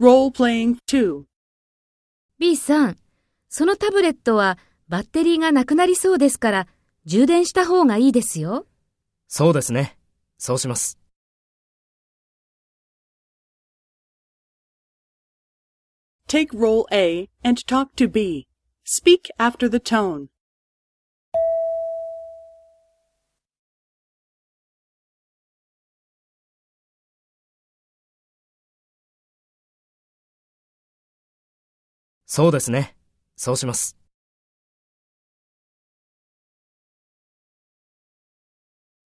Role playing 2. B さん、そのタブレットはバッテリーがなくなりそうですから、充電した方がいいですよ。そうですね。そうします。Take role A and talk to B. Speak after the tone. そうですね。そうします。